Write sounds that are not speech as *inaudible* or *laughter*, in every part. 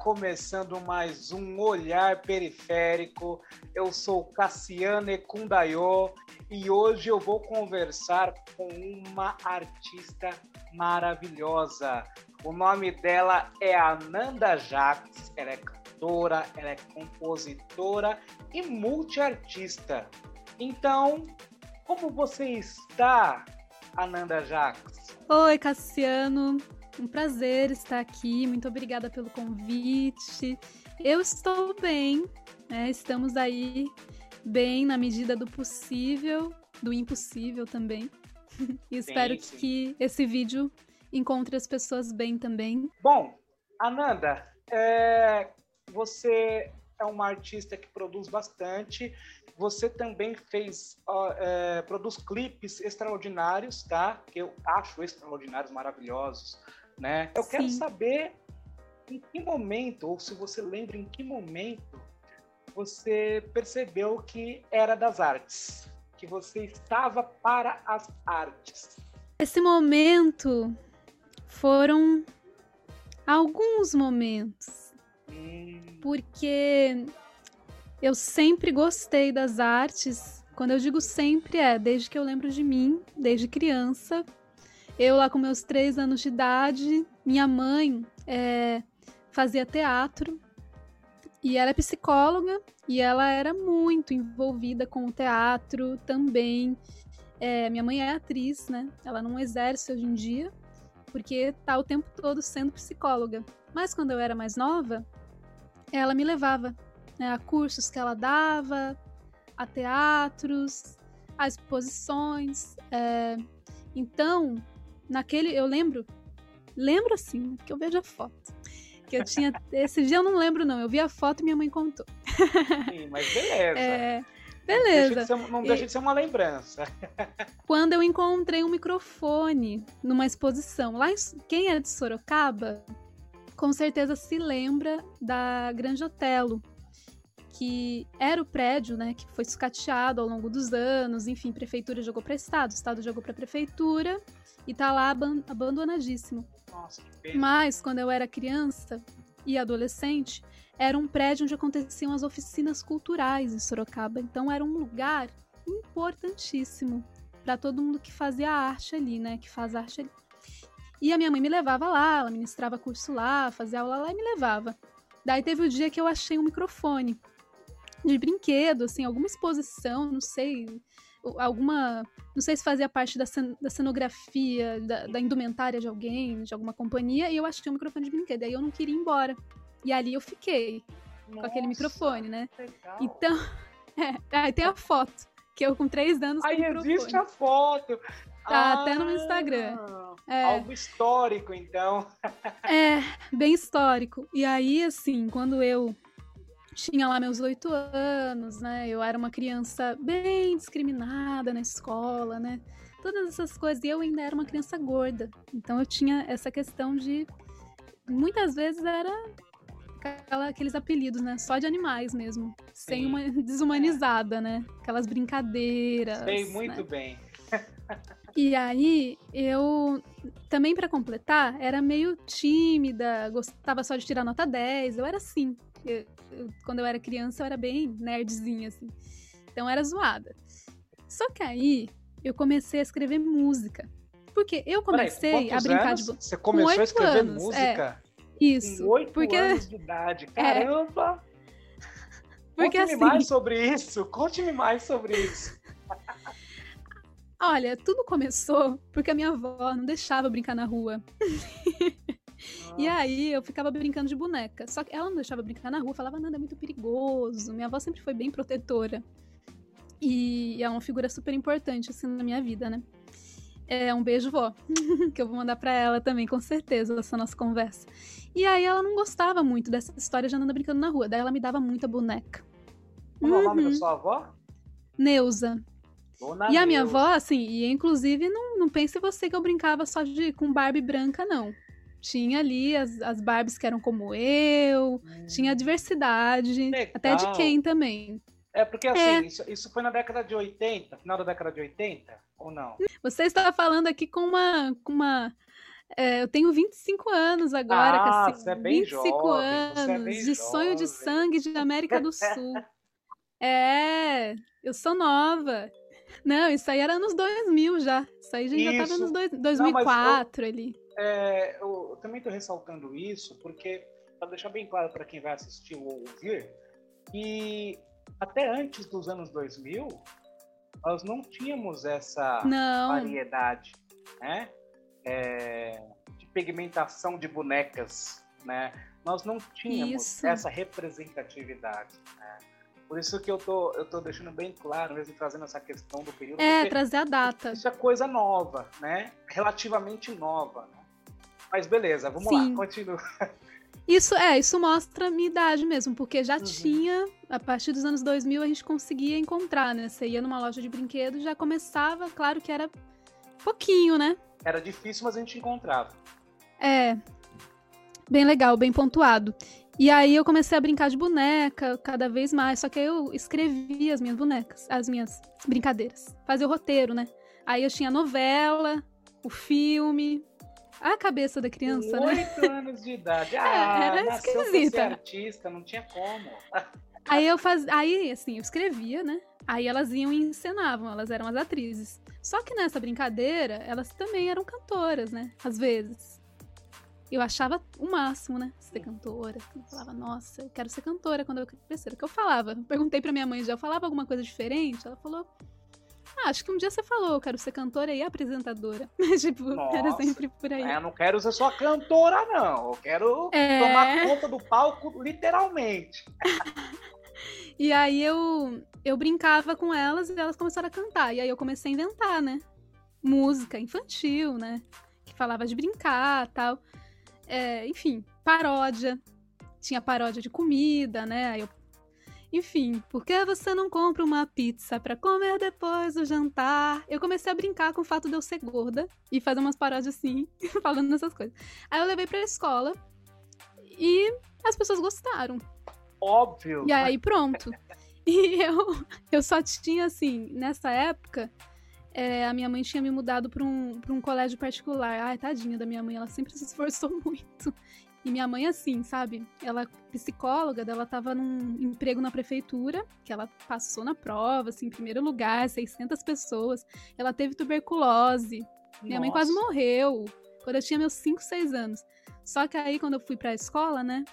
começando mais um Olhar Periférico. Eu sou Cassiane Kundayo e hoje eu vou conversar com uma artista maravilhosa. O nome dela é Ananda Jacques, ela é cantora, ela é compositora e multiartista. Então, como você está, Ananda Jacques? Oi, Cassiano. Um prazer estar aqui. Muito obrigada pelo convite. Eu estou bem, né? Estamos aí bem na medida do possível, do impossível também. e espero sim, sim. que esse vídeo encontre as pessoas bem também. Bom, Ananda, é... você é uma artista que produz bastante. Você também fez, uh, é, produz clipes extraordinários, tá? Que eu acho extraordinários, maravilhosos né? Eu Sim. quero saber em que momento, ou se você lembra em que momento você percebeu que era das artes, que você estava para as artes. Esse momento foram alguns momentos, hum. porque eu sempre gostei das artes. Quando eu digo sempre, é desde que eu lembro de mim, desde criança, eu lá com meus três anos de idade, minha mãe é, fazia teatro e ela é psicóloga e ela era muito envolvida com o teatro também. É, minha mãe é atriz, né? Ela não exerce hoje em dia porque tá o tempo todo sendo psicóloga. Mas quando eu era mais nova, ela me levava né, a cursos que ela dava, a teatros, a exposições. É... Então, naquele, eu lembro, lembro assim, que eu vejo a foto. Que eu tinha. *laughs* Esse dia eu não lembro, não. Eu vi a foto e minha mãe contou. Sim, mas beleza. É, beleza. Não deixa, de ser, não deixa de ser uma lembrança. *laughs* Quando eu encontrei um microfone numa exposição, lá em, quem era de Sorocaba, com certeza se lembra da Grande Otelo, que era o prédio, né, que foi sucateado ao longo dos anos, enfim, prefeitura jogou para estado, estado jogou para prefeitura, e tá lá abandonadíssimo. Nossa, que pena. Mas quando eu era criança e adolescente, era um prédio onde aconteciam as oficinas culturais em Sorocaba. Então era um lugar importantíssimo para todo mundo que fazia arte ali, né? Que faz arte ali. E a minha mãe me levava lá, ela ministrava curso lá, fazia aula lá e me levava. Daí teve o dia que eu achei um microfone de brinquedo, assim, alguma exposição, não sei, alguma. Não sei se fazia parte da, cen da cenografia, da, da, indumentária de alguém, de alguma companhia, e eu achei um microfone de brinquedo. Aí eu não queria ir embora. E ali eu fiquei Nossa, com aquele microfone, né? Legal. Então. *laughs* É, aí tem a foto, que eu com três anos. Aí existe a foto. Tá ah, até no Instagram. É. Algo histórico, então. é, bem histórico. E aí, assim, quando eu tinha lá meus oito anos, né? Eu era uma criança bem discriminada na escola, né? Todas essas coisas. E eu ainda era uma criança gorda. Então eu tinha essa questão de. Muitas vezes era aquela, aqueles apelidos, né? Só de animais mesmo. Sim. Sem uma *laughs* desumanizada, né? Aquelas brincadeiras. Sei muito né? bem. E aí, eu também para completar, era meio tímida, gostava só de tirar nota 10, eu era assim. Eu, eu, quando eu era criança, eu era bem nerdzinha, assim. Então era zoada. Só que aí eu comecei a escrever música. Porque eu comecei Peraí, a brincar anos? de. Você começou a escrever anos, música? É, isso. Com oito porque... anos de idade. *laughs* É. Caramba! É. Porque Conte-me assim... mais sobre isso. Conte-me mais sobre isso. *laughs* Olha, tudo começou porque a minha avó não deixava brincar na rua. *laughs* E aí eu ficava brincando de boneca. Só que ela não deixava brincar na rua, falava, nada, é muito perigoso. Minha avó sempre foi bem protetora. E é uma figura super importante, assim, na minha vida, né? É um beijo, vó, *laughs* que eu vou mandar para ela também, com certeza, essa nossa conversa. E aí ela não gostava muito dessa história de andando brincando na rua. Daí ela me dava muita boneca. Como uhum. é o nome da uhum. sua avó? Neuza. Dona e a minha avó, assim, e inclusive não, não pense você que eu brincava só de, com Barbie branca, não. Tinha ali as, as Barbies que eram como eu, hum. tinha diversidade, Legal. até de quem também. É porque assim, é. Isso, isso foi na década de 80, final da década de 80, ou não? Você está falando aqui com uma, com uma É, eu tenho 25 anos agora, Ah, Cassim. você é bem 25 jovem, é anos, bem de sonho de jovem. sangue de América do Sul. *laughs* É, eu sou nova. Não, isso aí era anos 2000 já. Isso aí a gente já tava Isso. nos dois- mas eu- 2004 ali. É, eu, também estou ressaltando isso porque, para deixar bem claro para quem vai assistir ou ouvir, que até antes dos anos 2000, nós não tínhamos essa Não, variedade né? É, de pigmentação de bonecas. Né? Nós não tínhamos Isso. essa representatividade. Né? Por isso que eu tô, eu tô deixando bem claro, mesmo trazendo essa questão do período, é, trazer a data. isso é coisa nova, né? Relativamente nova. Né? Mas beleza, vamos Sim. lá, continua. Isso é, isso mostra a minha idade mesmo, porque já Uhum. tinha, a partir dos anos 2000 a gente conseguia encontrar, né? Você ia numa loja de brinquedos, já começava, claro que era pouquinho, né? Era difícil, mas a gente encontrava. É. Bem legal, bem pontuado. E aí eu comecei a brincar de boneca cada vez mais, só que aí eu escrevia as minhas bonecas, as minhas brincadeiras. Fazia o roteiro, né? Aí eu tinha a novela, o filme, a cabeça da criança, Com né? oito anos de idade. *laughs* Ah, era pra ser esquisita. artista, não tinha como. *laughs* Aí eu faz... aí assim, eu escrevia, né? Aí elas iam e encenavam, elas eram as atrizes. Só que nessa brincadeira, elas também eram cantoras, né? Às vezes. Eu achava o máximo, né? Ser cantora. Eu falava, nossa, eu quero ser cantora quando eu crescer. O que eu falava? Eu perguntei pra minha mãe já, eu falava alguma coisa diferente? Ela falou, ah, acho que um dia você falou, eu quero ser cantora e apresentadora. *laughs* Mas, tipo, era Nossa. sempre por aí. É, eu não quero ser só cantora, não. Eu quero É. tomar conta do palco, literalmente. *laughs* E aí eu, eu brincava com elas e elas começaram a cantar. E aí eu comecei a inventar, né? Música infantil, né? Que falava de brincar tal. É, enfim, paródia. Tinha paródia de comida, né? Aí eu... Enfim, por que você não compra uma pizza pra comer depois do jantar? Eu comecei a brincar com o fato de eu ser gorda e fazer umas paródias assim, *laughs* falando essas coisas. Aí eu levei pra escola e as pessoas gostaram. Óbvio. E aí, pronto. *laughs* E eu, eu só tinha, assim, nessa época, é, a minha mãe tinha me mudado para um, pra um colégio particular. Ai, tadinha da minha mãe, ela sempre se esforçou *laughs* muito. E minha mãe, assim, sabe? Ela, psicóloga, ela tava num emprego na prefeitura, que ela passou na prova, assim, em primeiro lugar, 600 pessoas. Ela teve tuberculose. Minha mãe quase Nossa. morreu quando eu tinha meus 5, 6 anos. Só que aí, quando eu fui pra escola, né?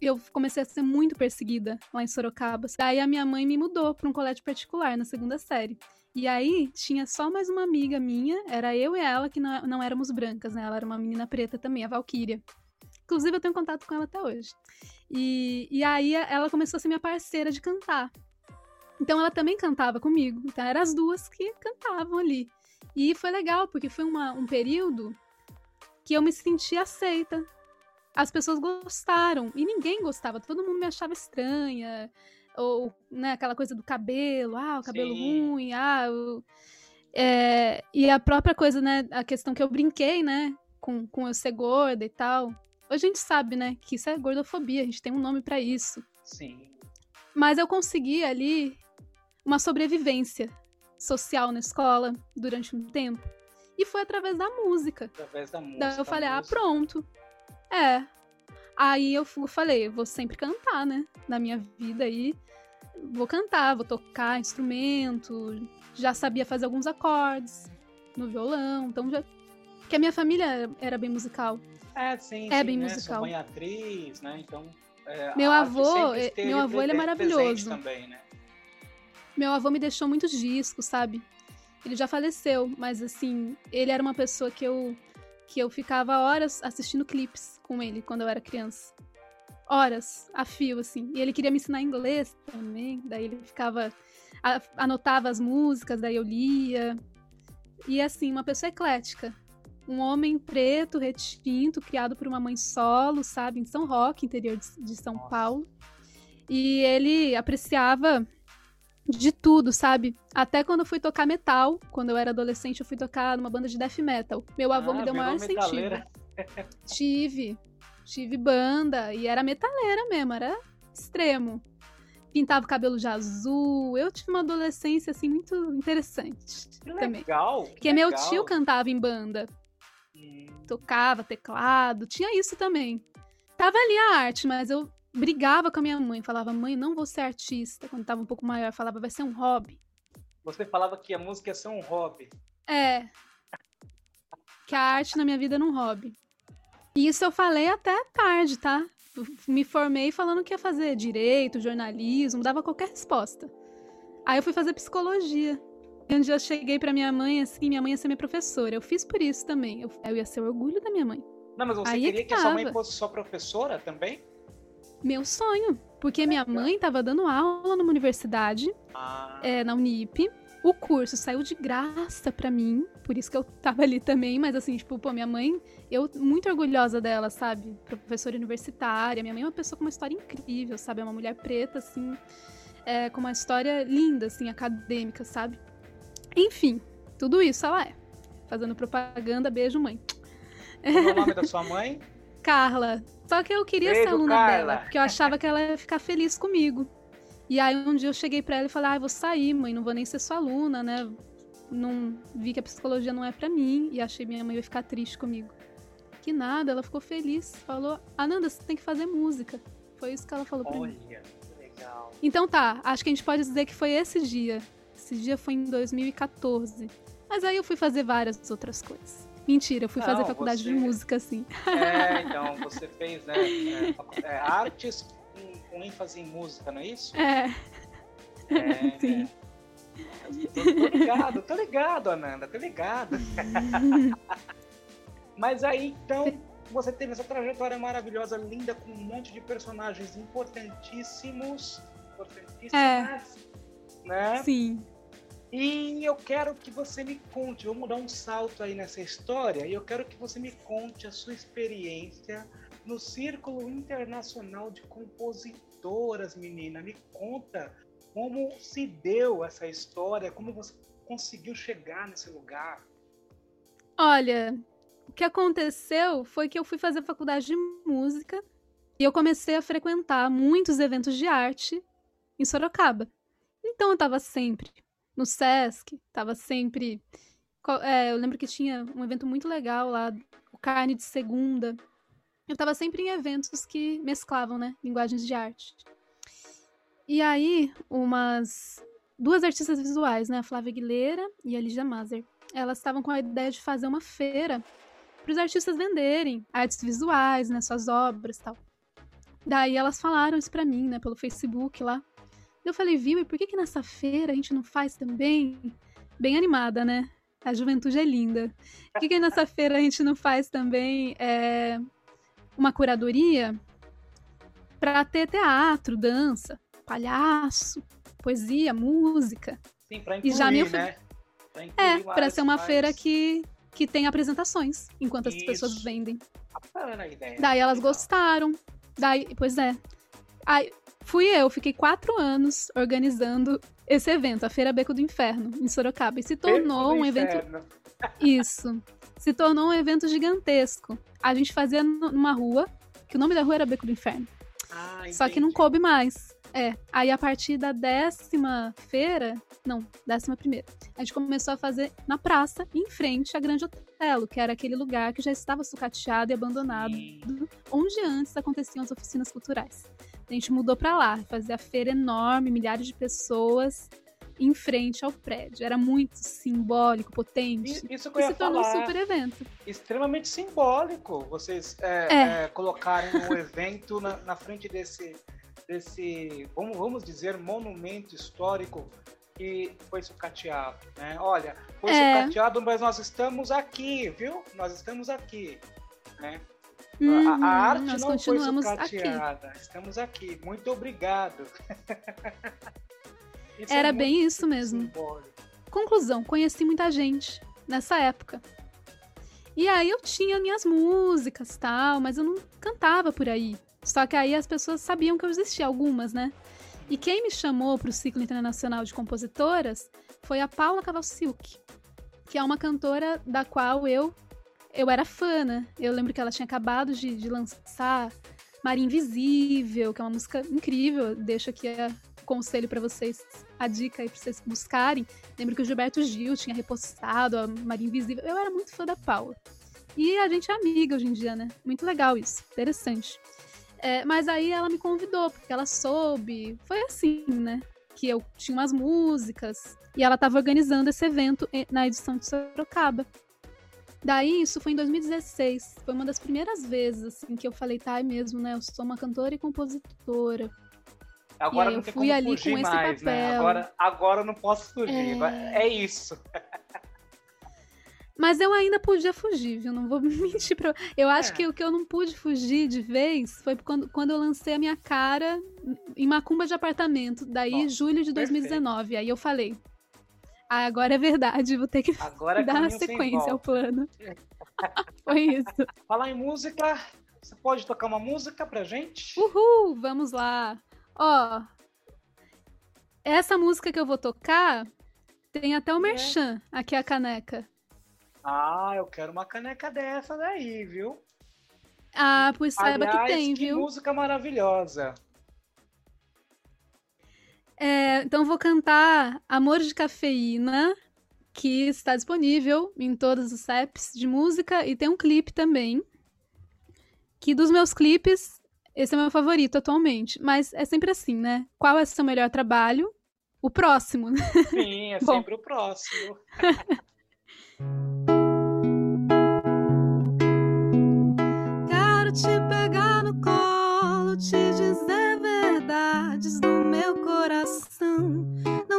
Eu comecei a ser muito perseguida lá em Sorocaba. Daí a minha mãe me mudou pra um colégio particular na segunda série. E aí tinha só mais uma amiga minha, era eu e ela, que não, não éramos brancas, né? Ela era uma menina preta também, a Valkyria. Inclusive, eu tenho contato com ela até hoje. E, e aí ela começou a ser minha parceira de cantar. Então ela também cantava comigo. Então eram as duas que cantavam ali. E foi legal, porque foi uma- um período que eu me senti aceita. As pessoas gostaram. E ninguém gostava. Todo mundo me achava estranha. Ou, né, aquela coisa do cabelo. Ah, o cabelo Sim. ruim. Ah, o... É, e a própria coisa, né? A questão que eu brinquei, né? Com, com eu ser gorda e tal. Hoje a gente sabe, né? Que isso é gordofobia. A gente tem um nome pra isso. Sim. Mas eu consegui ali uma sobrevivência social na escola durante um tempo. E foi através da música. Através da música. Daí eu falei, ah, música. pronto. É. Aí eu falei, vou sempre cantar, né? Na minha vida aí. Vou cantar, vou tocar instrumento. Já sabia fazer alguns acordes no violão. Então já. Porque a minha família era bem musical. É, sim, É sim, bem né? musical. Sua mãe é atriz, né? Então. é, Meu avô, esteve meu avô, ele é maravilhoso. Também, né? Meu avô me deixou muitos discos, sabe? Ele já faleceu, mas assim, ele era uma pessoa que eu que eu ficava horas assistindo clipes com ele quando eu era criança. Horas, a fio, assim. E ele queria me ensinar inglês também, daí ele ficava. a- anotava as músicas, daí eu lia. E assim, uma pessoa eclética. Um homem preto, retinto, criado por uma mãe solo, sabe? Em São Roque, interior de, de São. Paulo. E ele apreciava de tudo, sabe? Até quando eu fui tocar metal, quando eu era adolescente, eu fui tocar numa banda de death metal. Meu avô Ah, me deu o maior incentivo. Tive. Tive banda e era metaleira mesmo, era extremo. Pintava o cabelo de azul. Eu tive uma adolescência assim muito interessante Que também. legal. que Porque meu legal. tio cantava em banda. Tocava teclado, tinha isso também. Tava ali a arte, mas eu brigava com a minha mãe. Falava, mãe, não vou ser artista. Quando tava um pouco maior, falava, vai ser um hobby. Você falava que a música ia ser um hobby. É. Que a arte na minha vida era um hobby. E isso eu falei até tarde, tá? Me formei falando que ia fazer direito, jornalismo, dava qualquer resposta. Aí eu fui fazer psicologia. E um dia eu cheguei pra minha mãe, assim, minha mãe ia ser minha professora. Eu fiz por isso também. Eu, eu ia ser o orgulho da minha mãe. Não, mas você Aí queria é que, que a sua mãe fosse sua professora também? Meu sonho. Porque minha mãe estava dando aula numa universidade, ah. é, na Unip. O curso saiu de graça para mim, por isso que eu tava ali também, mas assim, tipo, pô, minha mãe, eu muito orgulhosa dela, sabe? Professora universitária, minha mãe é uma pessoa com uma história incrível, sabe? É uma mulher preta, assim, é, com uma história linda, assim, acadêmica, sabe? Enfim, tudo isso ela é. Fazendo propaganda, beijo, mãe. Qual é o nome da sua mãe? *laughs* Carla. Só que eu queria Beijo, ser aluna Carla. dela, porque eu achava que ela ia ficar feliz comigo. E aí um dia eu cheguei para ela e falei: "Ah, vou sair, mãe, não vou nem ser sua aluna, né? Não vi que a psicologia não é para mim e achei minha mãe ia ficar triste comigo". Que nada, ela ficou feliz, falou: "Ananda, você tem que fazer música". Foi isso que ela falou para mim. Legal. Então tá, acho que a gente pode dizer que foi esse dia. Esse dia foi em 2014. Mas aí eu fui fazer várias outras coisas. Mentira, eu fui Não, fazer faculdade você... de música, assim. É, *laughs* então, você fez, né? É, é, artes com, com, ênfase em música, não é isso? É. é *laughs* Sim. Tô, tô, ligado, tô ligado, Ananda, tô ligado. *laughs* Mas aí, então, você teve essa trajetória maravilhosa, linda, com um monte de personagens importantíssimos. Importantíssimas. É. Né? Sim. E eu quero que você me conte, vamos dar um salto aí nessa história, e eu quero que você me conte a sua experiência no Círculo Internacional de Compositoras, menina. Me conta como se deu essa história, como você conseguiu chegar nesse lugar. Olha, o que aconteceu foi que eu fui fazer faculdade de música e eu comecei a frequentar muitos eventos de arte em Sorocaba. Então eu estava sempre no Sesc, tava sempre. É, eu lembro que tinha um evento muito legal lá, o Carne de Segunda. Eu tava sempre em eventos que mesclavam, né, linguagens de arte. E aí, umas duas artistas visuais, né, a Flávia Aguilera e a Lígia Mazer, elas estavam com a ideia de fazer uma feira para os artistas venderem artes visuais, né, suas obras, tal. Daí elas falaram isso para mim, né, pelo Facebook lá. Eu falei, viu, e por que, que nessa feira a gente não faz também? Bem animada, né? A juventude é linda. Por que, que nessa feira a gente não faz também é, uma curadoria para ter teatro, dança, palhaço, poesia, música? Sim, pra incluir, e já me of... né? Pra é, para ser uma mais... feira que, que tem apresentações enquanto Isso. as pessoas vendem. Bacana a ideia. Daí elas Legal. gostaram. Daí, pois é. Aí, fui eu, fiquei quatro anos organizando esse evento, a Feira Beco do Inferno, em Sorocaba. E se tornou um evento. Inferno. *laughs* Isso. Se tornou um evento gigantesco. A gente fazia numa rua, que o nome da rua era Beco do Inferno. Ah, Só que não coube mais. É. Aí a partir da décima feira, não, décima primeira, a gente começou a fazer na praça, em frente à Grande Otelo, que era aquele lugar que já estava sucateado e abandonado, Sim. onde antes aconteciam as oficinas culturais. A gente mudou para lá, fazia a feira enorme, milhares de pessoas em frente ao prédio. Era muito simbólico, potente. Isso que eu ia se tornou falar. um super evento. Extremamente simbólico vocês é, é. É, colocarem um evento na, na, frente desse, desse vamos, vamos dizer, monumento histórico que foi sucateado. Né? Olha, foi é. sucateado, mas nós estamos aqui, viu? Nós estamos aqui. Né? Uhum, a, a, uhum, arte nós não foi sucateada. Aqui. Estamos aqui. Muito obrigado. *laughs* Era é bem isso mesmo. Simbólico. Conclusão: conheci muita gente nessa época. E aí eu tinha minhas músicas tal, mas eu não cantava por aí. Só que aí as pessoas sabiam que eu existia, algumas, né? E quem me chamou para o ciclo internacional de compositoras foi a Paula Cavalsilk, que é uma cantora da qual eu eu era fã, né? Eu lembro que ela tinha acabado de, de lançar Maria Invisível, que é uma música incrível. Deixo aqui a conselho para vocês, a dica aí pra vocês buscarem. Lembro que o Gilberto Gil tinha repostado a Maria Invisível. Eu era muito fã da Paula. E a gente é amiga hoje em dia, né? Muito legal isso, interessante. É, mas aí ela me convidou, porque ela soube. Foi assim, né? Que eu tinha umas músicas e ela estava organizando esse evento na edição de Sorocaba. Daí, isso foi em 2016. Foi uma das primeiras vezes, assim, que eu falei, tá, é mesmo, né? Eu sou uma cantora e compositora. Agora não tem como fugir mais, né? Agora, agora não posso fugir. É, é isso. *laughs* Mas eu ainda podia fugir, viu? Não vou *laughs* mentir pra... Eu acho é. que o que eu não pude fugir de vez foi quando, quando eu lancei a minha cara em Macumba de apartamento. Daí, Nossa, julho de 2019. Perfeito. Aí eu falei, ah, agora é verdade, vou ter que agora dar uma sequência ao plano. *laughs* foi isso. Falar em música, você pode tocar uma música pra gente? Uhul, vamos lá. Ó, essa música que eu vou tocar tem até o é. merchan, aqui a caneca. Ah, eu quero uma caneca dessa daí, viu? Ah, pois saiba Aliás, que tem, que viu? música maravilhosa. É, então vou cantar Amor de Cafeína, que está disponível em todos os apps de música e tem um clipe também. Que dos meus clipes, esse é meu favorito atualmente. Mas é sempre assim, né? Qual é o seu melhor trabalho? O próximo. Sim, é *laughs* sempre o próximo. *laughs*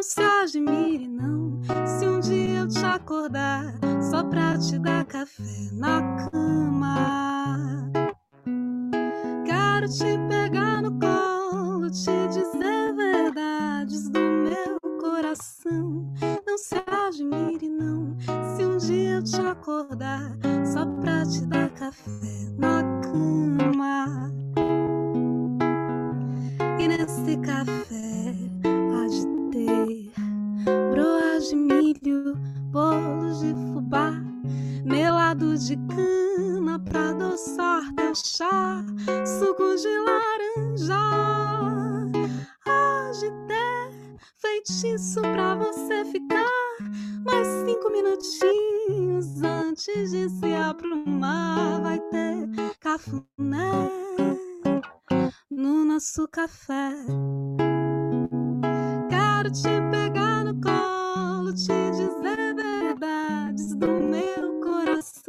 se admire, não, se um dia eu te acordar só pra te dar café na cama. Quero te pegar no colo, te dizer verdades do meu coração. Não se admire, não, se um dia eu te acordar só pra te dar café na cama. E nesse café broas de milho, bolos de fubá, melado de cana pra adoçar teu chá, suco de laranja. Ter feitiço pra você ficar mais cinco minutinhos antes de se aprumar. Vai ter cafuné no nosso café. Quero te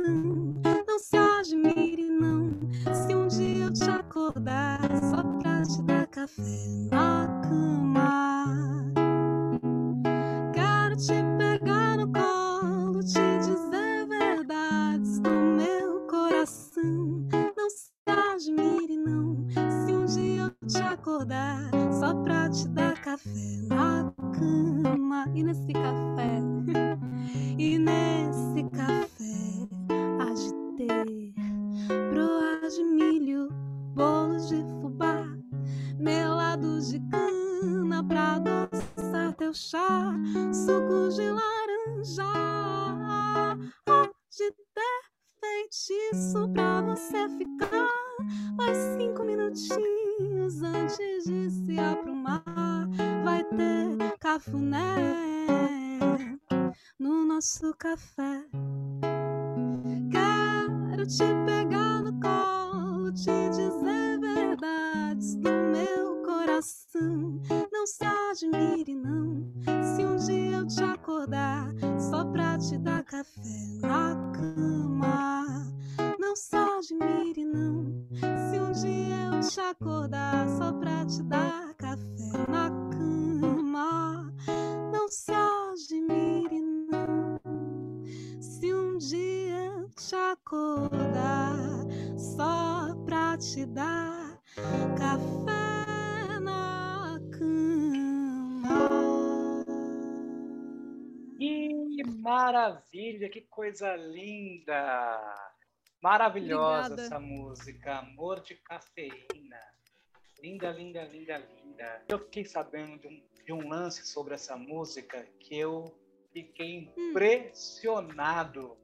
coração. Ficar mais cinco minutinhos antes de se aprumar. Vai ter cafuné no nosso café. Quero te pegar no colo, te dizer verdades do meu coração. Não se admire, não, se um dia eu te acordar só pra te dar café na cama. Se admire, não, se um dia eu te acordar só pra te dar café na cama. Não se admire, não, se um dia eu te acordar só pra te dar café na cama. Que maravilha, que coisa linda! Maravilhosa Obrigada. essa música, Amor de Cafeína. Linda, linda, linda, linda. Eu fiquei sabendo de um, de um lance sobre essa música que eu fiquei hum. impressionado.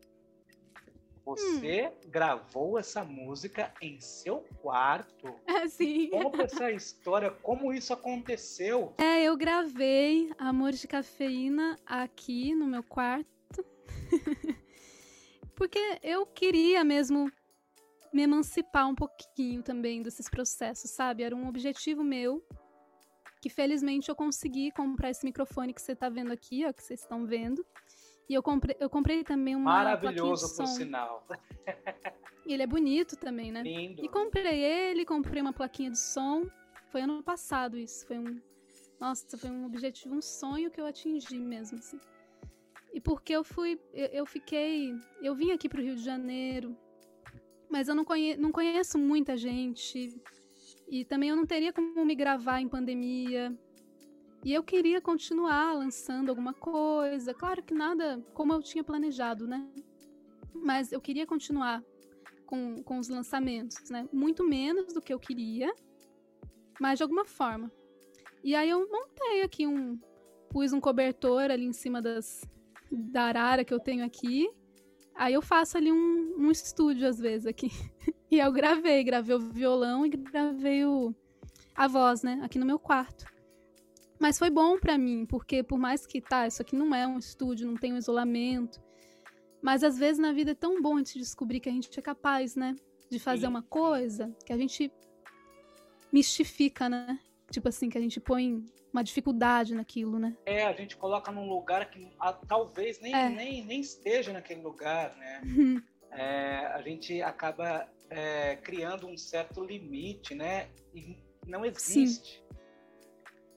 Você hum. gravou essa música em seu quarto? É, *laughs* sim. Conta essa história, como isso aconteceu. É, eu gravei Amor de Cafeína aqui no meu quarto. *laughs* porque eu queria mesmo me emancipar um pouquinho também desses processos, sabe? Era um objetivo meu que felizmente eu consegui comprar esse microfone que você está vendo aqui, ó, que vocês estão vendo. E eu comprei, eu comprei também uma Maravilhoso, por sinal. E ele é bonito também, né? Lindo. E comprei ele, comprei uma plaquinha de som. Foi ano passado isso. Foi um. Nossa, foi um objetivo, um sonho que eu atingi mesmo, assim. E porque eu fui. Eu, eu fiquei. Eu vim aqui pro Rio de Janeiro, mas eu não, conhe, não conheço muita gente. E também eu não teria como me gravar em pandemia. E eu queria continuar lançando alguma coisa. Claro que nada como eu tinha planejado, né? Mas eu queria continuar com, com os lançamentos, né? Muito menos do que eu queria, mas de alguma forma. E aí eu montei aqui um. Pus um cobertor ali em cima das, da arara que eu tenho aqui. Aí eu faço ali um, um estúdio, às vezes, aqui. *laughs* e eu gravei, gravei o violão e gravei o, a voz, né? Aqui no meu quarto. Mas foi bom para mim, porque por mais que, tá, isso aqui não é um estúdio, não tem um isolamento. Mas às vezes na vida é tão bom a gente descobrir que a gente é capaz, né? De fazer Sim. uma coisa que a gente mistifica, né? Tipo assim, que a gente põe uma dificuldade naquilo, né? É, a gente coloca num lugar que a, talvez nem, é. nem, nem esteja naquele lugar, né? Uhum. *laughs* É, a gente acaba é, criando um certo limite, né? E não existe. Sim.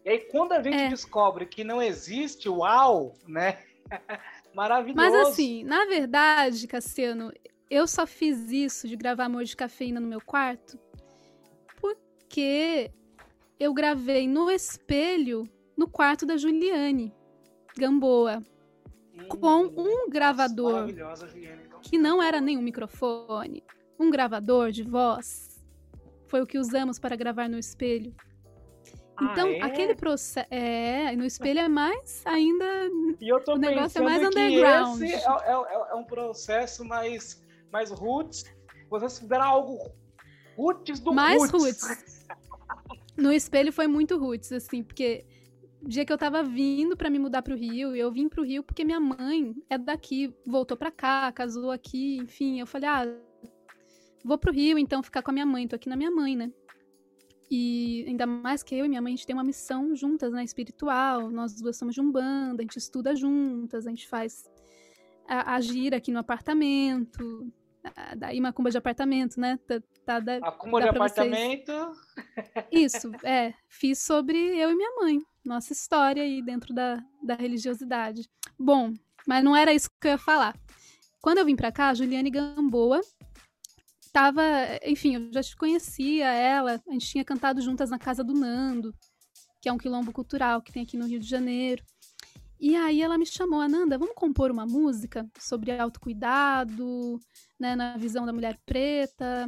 E aí, quando a gente é. descobre que não existe, uau, né? *laughs* Maravilhoso. Mas assim, na verdade, Cassiano, eu só fiz isso de gravar Amor de Cafeína no meu quarto porque eu gravei no espelho no quarto da Juliane Gamboa hum, com um gravador que não era nenhum microfone, um gravador de voz. Foi o que usamos para gravar no espelho. Então, ah, é? aquele processo. É, no espelho é mais ainda. E eu tô o negócio é mais underground. Esse é, é, é, é, um processo mais, mais roots. Vocês fizeram algo roots do mais roots. roots. No espelho foi muito roots, assim, porque dia que eu tava vindo para me mudar pro Rio, eu vim pro Rio porque minha mãe é daqui, voltou pra cá, casou aqui, enfim. Eu falei, ah, vou pro Rio então ficar com a minha mãe, tô aqui na minha mãe, né? E ainda mais que eu e minha mãe, a gente tem uma missão juntas, né? Espiritual. Nós duas somos de Umbanda, a gente estuda juntas, a gente faz a, a gira aqui no apartamento. A, daí macumba de apartamento, né? Tá, da, macumba de apartamento. Vocês... *laughs* Isso, é. Fiz sobre eu e minha mãe. Nossa história aí dentro da, da religiosidade. Bom, mas não era isso que eu ia falar. Quando eu vim pra cá, a Juliane Gamboa tava, enfim, eu já te conhecia ela, a gente tinha cantado juntas na casa do Nando, que é um quilombo cultural que tem aqui no Rio de Janeiro. E aí ela me chamou, Ananda, vamos compor uma música sobre autocuidado, né, na visão da mulher preta.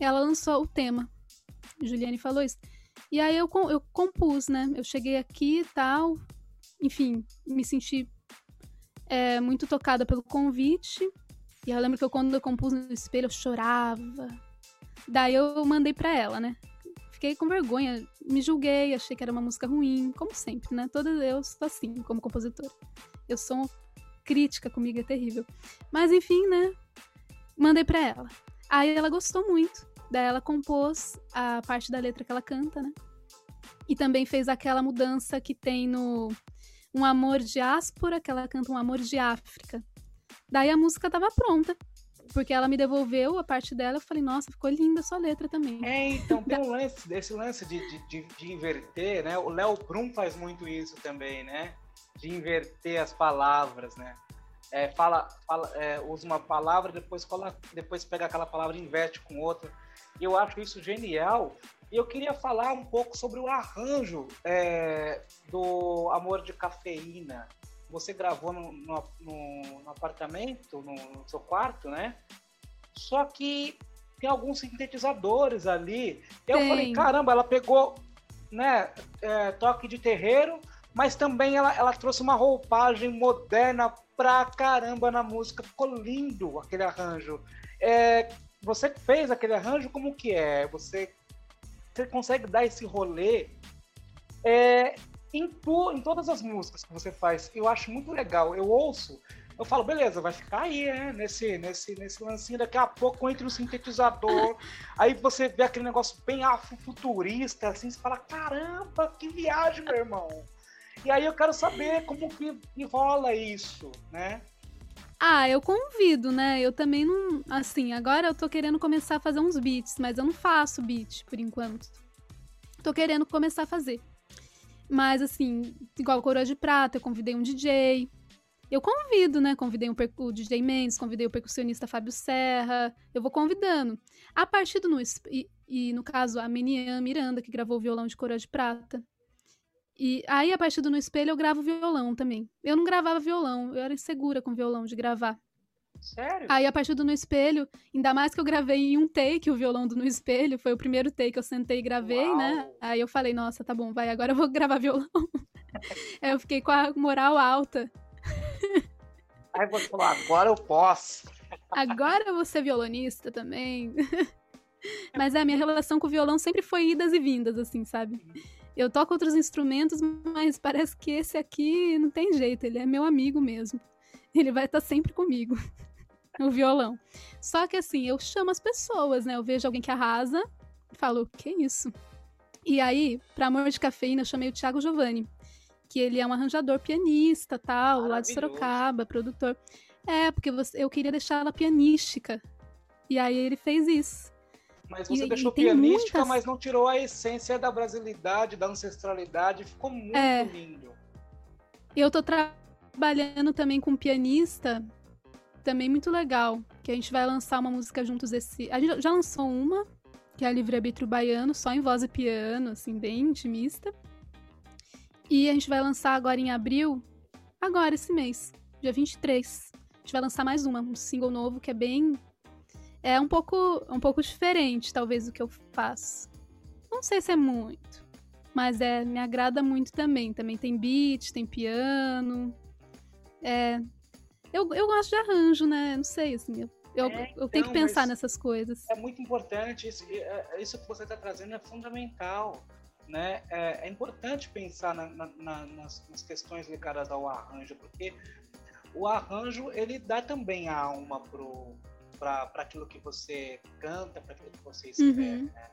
Ela lançou o tema. Juliane falou isso. E aí eu, eu compus, né? Eu cheguei aqui e tal, enfim, me senti é, muito tocada pelo convite. E eu lembro que eu, quando eu compus no espelho, eu chorava. Daí eu mandei pra ela, né? Fiquei com vergonha, me julguei, achei que era uma música ruim, como sempre, né? Toda eu sou assim, como compositora. Eu sou crítica comigo, é terrível. Mas enfim, né? Mandei pra ela. Aí ela gostou muito. Daí ela compôs a parte da letra que ela canta, né? E também fez aquela mudança que tem no Um Amor Diáspora, que ela canta Um Amor de África. Daí a música tava pronta. Porque ela me devolveu a parte dela, eu falei, nossa, ficou linda a sua letra também. É, então tem um lance, esse lance de, de, de inverter, né? O Léo Brum faz muito isso também, né? De inverter as palavras, né? É, fala, fala é, usa uma palavra, depois, fala, depois pega aquela palavra e inverte com outra. Eu acho isso genial. E eu queria falar um pouco sobre o arranjo é, do Amor de Cafeína você gravou no, no, no, no apartamento, no, no, seu quarto, né? Só que tem alguns sintetizadores ali. Eu tem. falei, caramba, ela pegou né, é, toque de terreiro, mas também ela, ela trouxe uma roupagem moderna pra caramba na música. Ficou lindo aquele arranjo. É, você fez aquele arranjo, como que é? Você, você consegue dar esse rolê é, em, tu, em todas as músicas que você faz. Eu acho muito legal. Eu ouço eu falo, beleza, vai ficar aí, né? Nesse, nesse, nesse lancinho, daqui a pouco entra o sintetizador, *laughs* aí você vê aquele negócio bem afrofuturista, assim, você fala, caramba, que viagem, meu irmão. E aí eu quero saber como que, que rola isso, né? Ah, eu convido, né? Eu também não. Assim, agora eu tô querendo começar a fazer uns beats, mas eu não faço beat por enquanto. Tô querendo começar a fazer. Mas, assim, igual Coroa de Prata, eu convidei um DJ, eu convido, né? Convidei um o DJ Mendes, convidei o percussionista Fábio Serra. Eu vou convidando. A partir do. E, e no caso, a Menian Miranda, que gravou o violão de Coroa de Prata. E aí, a partir do No Espelho, eu gravo violão também. Eu não gravava violão, eu era insegura com violão de gravar. Sério? Aí, a partir do No Espelho, ainda mais que eu gravei em um take o violão do No Espelho, foi o primeiro take que eu sentei e gravei, né? Uau. né? Aí eu falei, nossa, tá bom, vai, agora eu vou *laughs* gravar violão. *laughs* aí eu fiquei com a moral alta. *laughs* Aí você falou, agora eu posso. Agora eu vou ser violonista também. Mas a minha relação com o violão sempre foi idas e vindas, assim, sabe? Eu toco outros instrumentos, mas parece que esse aqui não tem jeito, ele é meu amigo mesmo. Ele vai estar sempre comigo, *laughs* o violão. Só que assim, eu chamo as pessoas, né? Eu vejo alguém que arrasa, falo, que isso? E aí, para amor de cafeína, eu chamei o Thiago Giovanni que ele é um arranjador pianista, tal, lá de Sorocaba, produtor. É, porque você, eu queria deixar ela pianística. E aí ele fez isso. Mas você e, deixou e pianística, muitas... mas não tirou a essência da brasilidade, da ancestralidade. Ficou muito é. lindo. Eu tô tra trabalhando também com um pianista, também muito legal. Que a gente vai lançar uma música juntos esse. A gente já lançou uma, que é a Livre Arbítrio Baiano, só em voz e piano, assim, bem intimista. E a gente vai lançar agora em abril, agora esse mês, dia 23. A gente vai lançar mais uma, um single novo que é bem é um pouco um pouco diferente, talvez do que eu faço. Não sei se é muito, mas é me agrada muito também. Também tem beat, tem piano. É, eu, eu gosto de arranjo, né? Não sei, assim, eu, eu, é, eu tenho que então, pensar nessas coisas. É muito importante, isso, é, isso que você está trazendo é fundamental né, é, é importante pensar na, na, nas, nas, questões ligadas ao arranjo, porque o arranjo ele dá também a alma para aquilo que você canta, para aquilo que você escreve. Uhum. Né?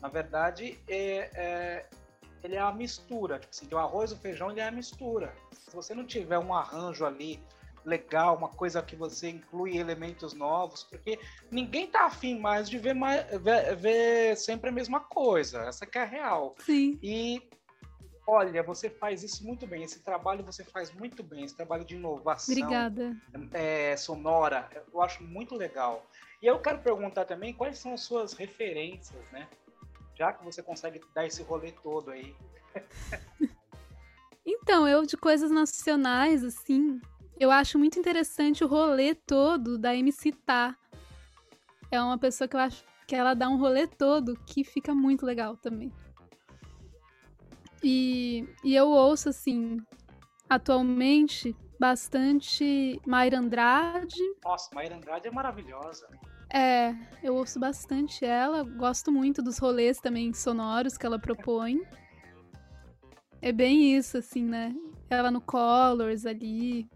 Na verdade, é, é, ele é a mistura. Tipo assim, o arroz e o feijão ele é a mistura. Se você não tiver um arranjo ali legal, uma coisa que você inclui elementos novos, porque ninguém tá afim mais de ver, mais, ver, ver sempre a mesma coisa. Essa que é a real. Sim. E olha, você faz isso muito bem. Esse trabalho você faz muito bem. Esse trabalho de inovação Obrigada. É, sonora, eu acho muito legal. E eu quero perguntar também quais são as suas referências, né? Já que você consegue dar esse rolê todo aí. *laughs* então, eu de coisas nacionais, assim, eu acho muito interessante o rolê todo da MC Tá. É uma pessoa que eu acho que ela dá um rolê todo que fica muito legal também. E, e eu ouço, assim, atualmente, bastante Mayra Andrade. Nossa, Mayra Andrade é maravilhosa. É, eu ouço bastante ela, gosto muito dos rolês também sonoros que ela propõe. É bem isso, assim, né? Ela no Colors ali,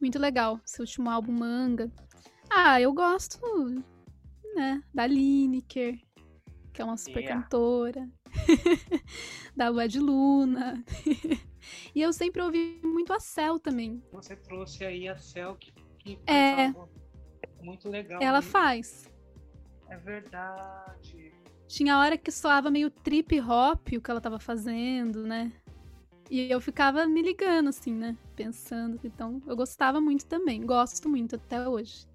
muito legal, seu último álbum Manga. Ah, eu gosto, né, da Lineker, que é uma super yeah. cantora, *laughs* da Lua de Luna. *laughs* e eu sempre ouvi muito a Cell também. Você trouxe aí a Cell, que, que é muito legal. Ela faz. É verdade. Tinha hora que soava meio trip hop o que ela tava fazendo, né? E eu ficava me ligando, assim, né? Pensando. Então, eu gostava muito também. Gosto muito até hoje.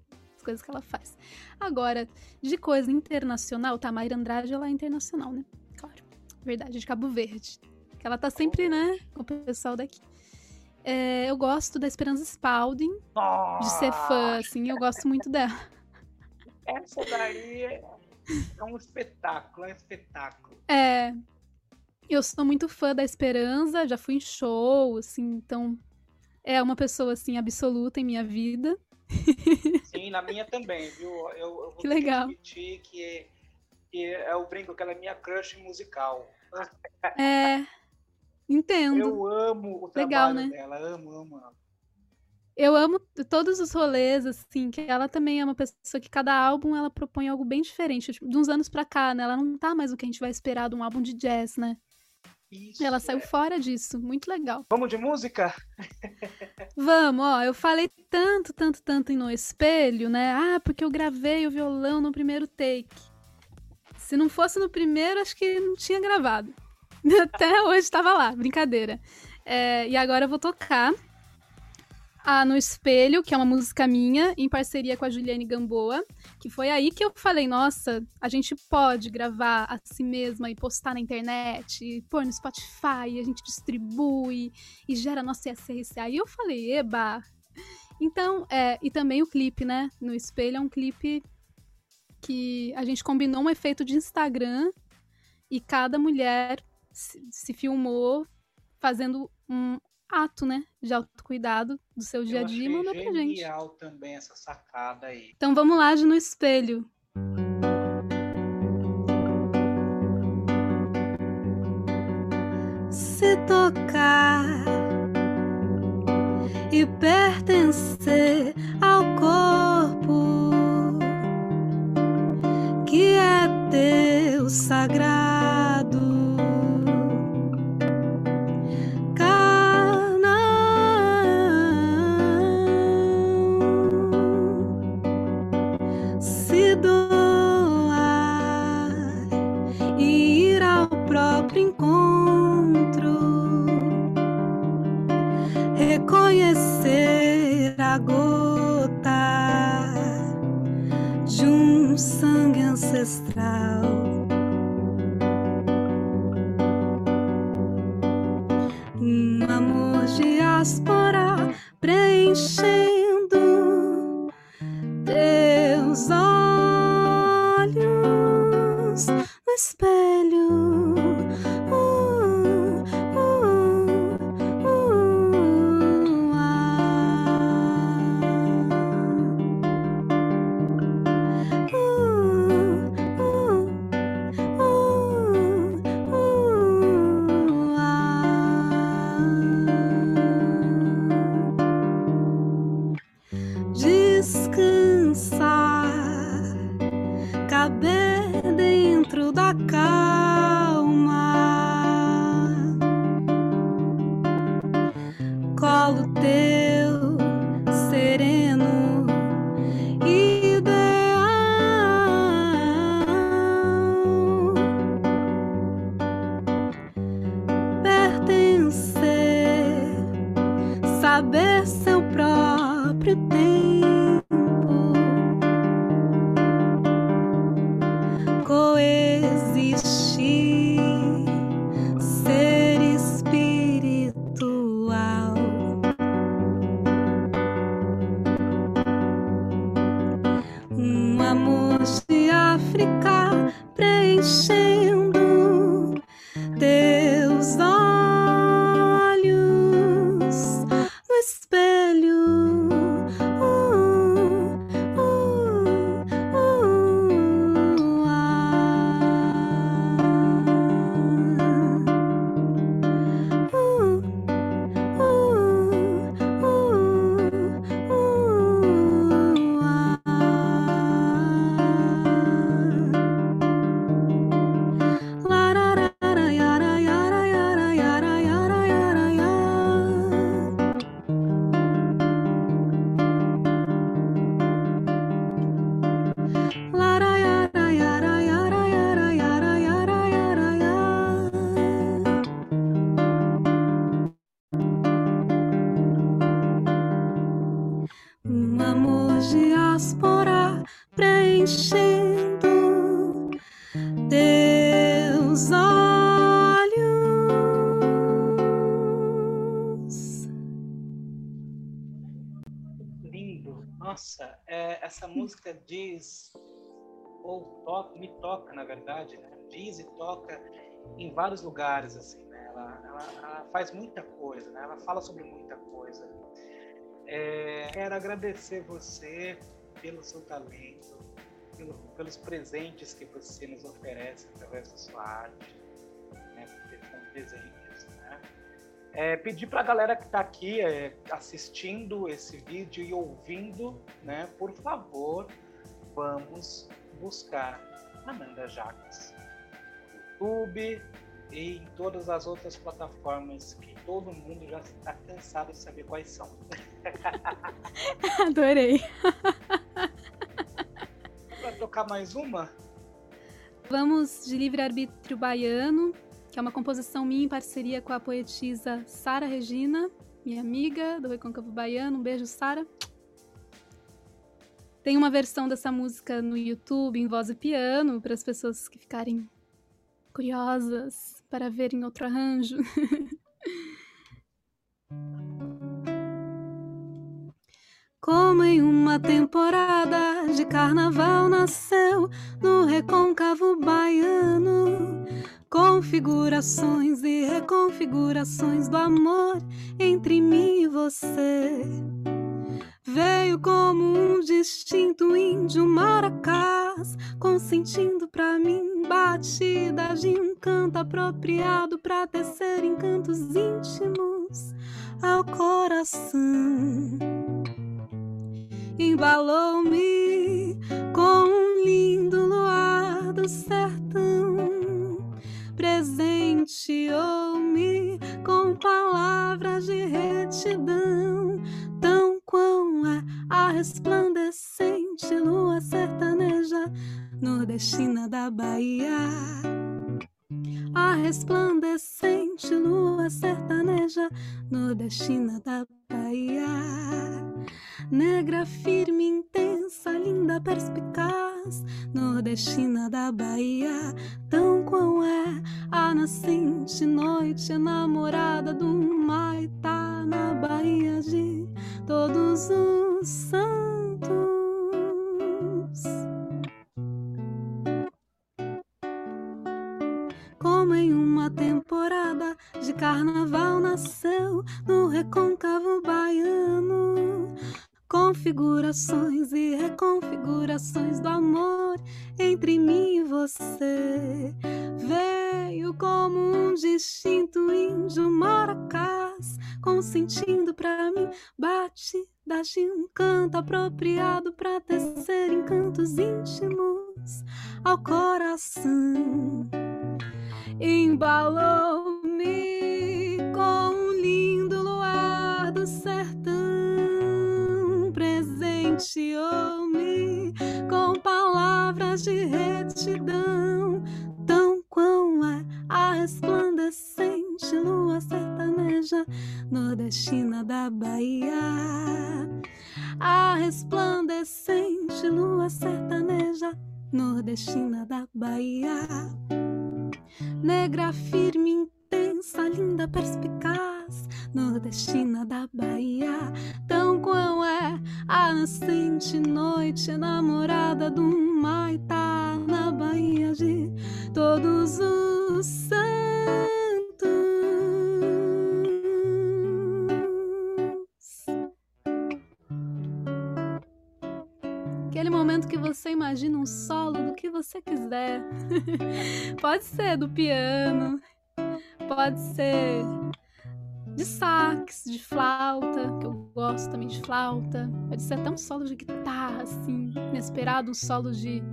As coisas que ela faz. Agora, de coisa internacional, tá? Mayra Andrade, ela é internacional, né? Claro. Verdade, de Cabo Verde. Que ela tá sempre, né? Com o pessoal daqui. É, eu gosto da Esperança Spalding. De ser fã, assim. Eu gosto muito dela. Essa daí é um espetáculo, é um espetáculo. É, eu sou muito fã da Esperança, já fui em show, assim, então é uma pessoa assim absoluta em minha vida. *laughs* Sim, na minha também, viu? Eu, eu vou que legal. admitir que, que é o brinco que ela é minha crush musical. É, entendo. Eu amo o trabalho legal, né? dela, amo, amo, amo. eu amo todos os rolês, assim, que ela também é uma pessoa que cada álbum ela propõe algo bem diferente. Tipo, de uns anos pra cá, né? Ela não tá mais o que a gente vai esperar de um álbum de jazz, né? Isso, ela saiu é. fora disso, muito legal. Vamos de música? *laughs* Vamos, ó, eu falei tanto, tanto, tanto no espelho, né? Ah, porque eu gravei o violão no primeiro take. Se não fosse no primeiro, acho que não tinha gravado. *laughs* Até hoje estava lá, brincadeira. É, e agora eu vou tocar a No Espelho, que é uma música minha, em parceria com a Juliane Gamboa, que foi aí que eu falei, nossa, a gente pode gravar a si mesma e postar na internet, e pôr no Spotify, a gente distribui e gera nosso CSRC. Aí eu falei, eba! Então, é, e também o clipe, né? No Espelho é um clipe que a gente combinou um efeito de Instagram e cada mulher se, se filmou fazendo um ato, né, de autocuidado do seu dia a dia e mandou pra gente. genial também essa sacada aí. Então vamos lá de no espelho. Se tocar e pertencer ao corpo que é teu sagrado. Me toca, na verdade, né? diz e toca em vários lugares, assim, né? Ela, ela, ela faz muita coisa, né? Ela fala sobre muita coisa. É, quero agradecer você pelo seu talento, pelo, pelos presentes que você nos oferece através da sua arte, né? São presentes, né? É, pedir para a galera que está aqui é, assistindo esse vídeo e ouvindo, né, por favor, vamos buscar Ananda Jacques no YouTube e em todas as outras plataformas que todo mundo já está cansado de saber quais são. *laughs* Adorei. Para tocar mais uma? Vamos de livre-arbítrio baiano, que é uma composição minha em parceria com a poetisa Sara Regina, minha amiga do Recôncavo Baiano. Um beijo, Sara. Tem uma versão dessa música no YouTube em voz e piano para as pessoas que ficarem curiosas para verem outro arranjo. *laughs* Como em uma temporada de carnaval nasceu no recôncavo baiano. Configurações e reconfigurações do amor entre mim e você. Veio como um distinto índio maracás, consentindo pra mim batidas de um canto apropriado pra tecer encantos íntimos ao coração embalou-me com um lindo luar do sertão, presenteou-me com palavras de retidão, tão quão é a resplandecente lua sertaneja nordestina da Bahia. A resplandecente lua sertaneja nordestina da Bahia negra, firme, intensa, linda, perspicaz, nordestina da Bahia, tão qual é a nascente noite enamorada do Maitá na Bahia de todos os santos. Uma temporada de carnaval nasceu no recôncavo baiano configurações e reconfigurações do amor entre mim e você. Veio como um distinto índio maracás, consentindo pra mim batidas de um canto apropriado pra tecer encantos íntimos ao coração. Embalou-me com um lindo luar do sertão presenteou-me com palavras de retidão, tão quão é a resplandecente lua sertaneja nordestina da Bahia. A resplandecente lua sertaneja nordestina da Bahia. Negra, firme, intensa, linda, perspicaz nordestina da Bahia, tão qual é a nascente noite namorada do Maitá na Bahia de todos os santos. Aquele momento que você imagina um solo do que você quiser. *laughs* pode ser do piano, pode ser de sax, de flauta, que eu gosto também de flauta. Pode ser até um solo de guitarra, assim, inesperado, um solo de.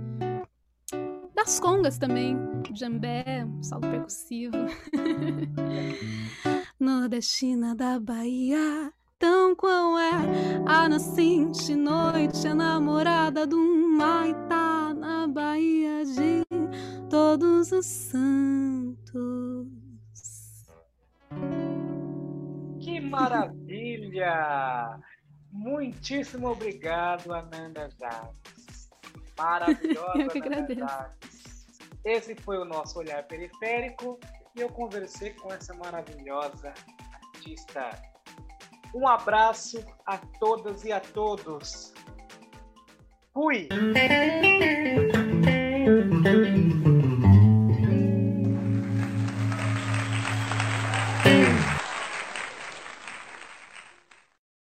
das congas também, jambé, um solo percussivo. *laughs* Nordestina da Bahia, tão qual é a nascente noite, a namorada do Maitá na Bahia de todos os santos. Que maravilha! Muitíssimo obrigado, Ananda Jacques. Maravilhosa. *laughs* eu que agradeço. Esse foi o nosso olhar periférico e eu conversei com essa maravilhosa artista. Um abraço a todas e a todos. Fui!